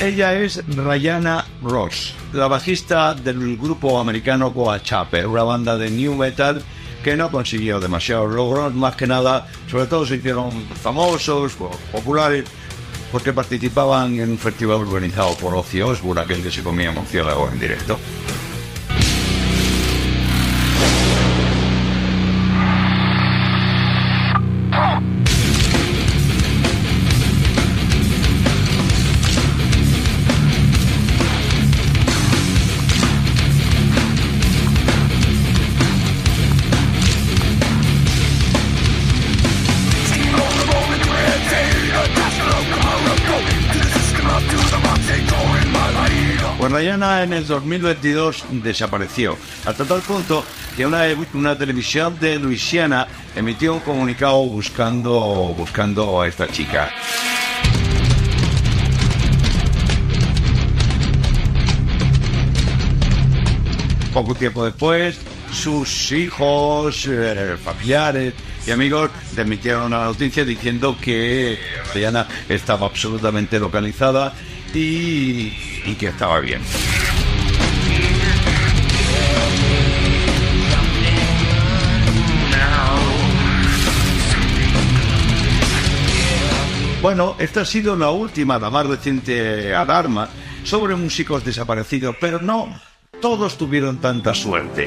Ella es Rayana Ross, la bajista del grupo americano Coachape, una banda de new metal que no consiguió demasiados logros, más que nada, sobre todo se hicieron famosos, populares, porque participaban en un festival organizado por Ozzy Osbourne, aquel que se comía murciélago en directo. Rayana en el 2022 desapareció, hasta tal punto que una, televisión de Luisiana emitió un comunicado buscando, buscando a esta chica. Poco tiempo después, sus hijos, eh, familiares y amigos desmitieron una noticia diciendo que Rayana estaba absolutamente localizada y, y que estaba bien. Bueno, esta ha sido la última, la más reciente alarma sobre músicos desaparecidos, pero no todos tuvieron tanta suerte.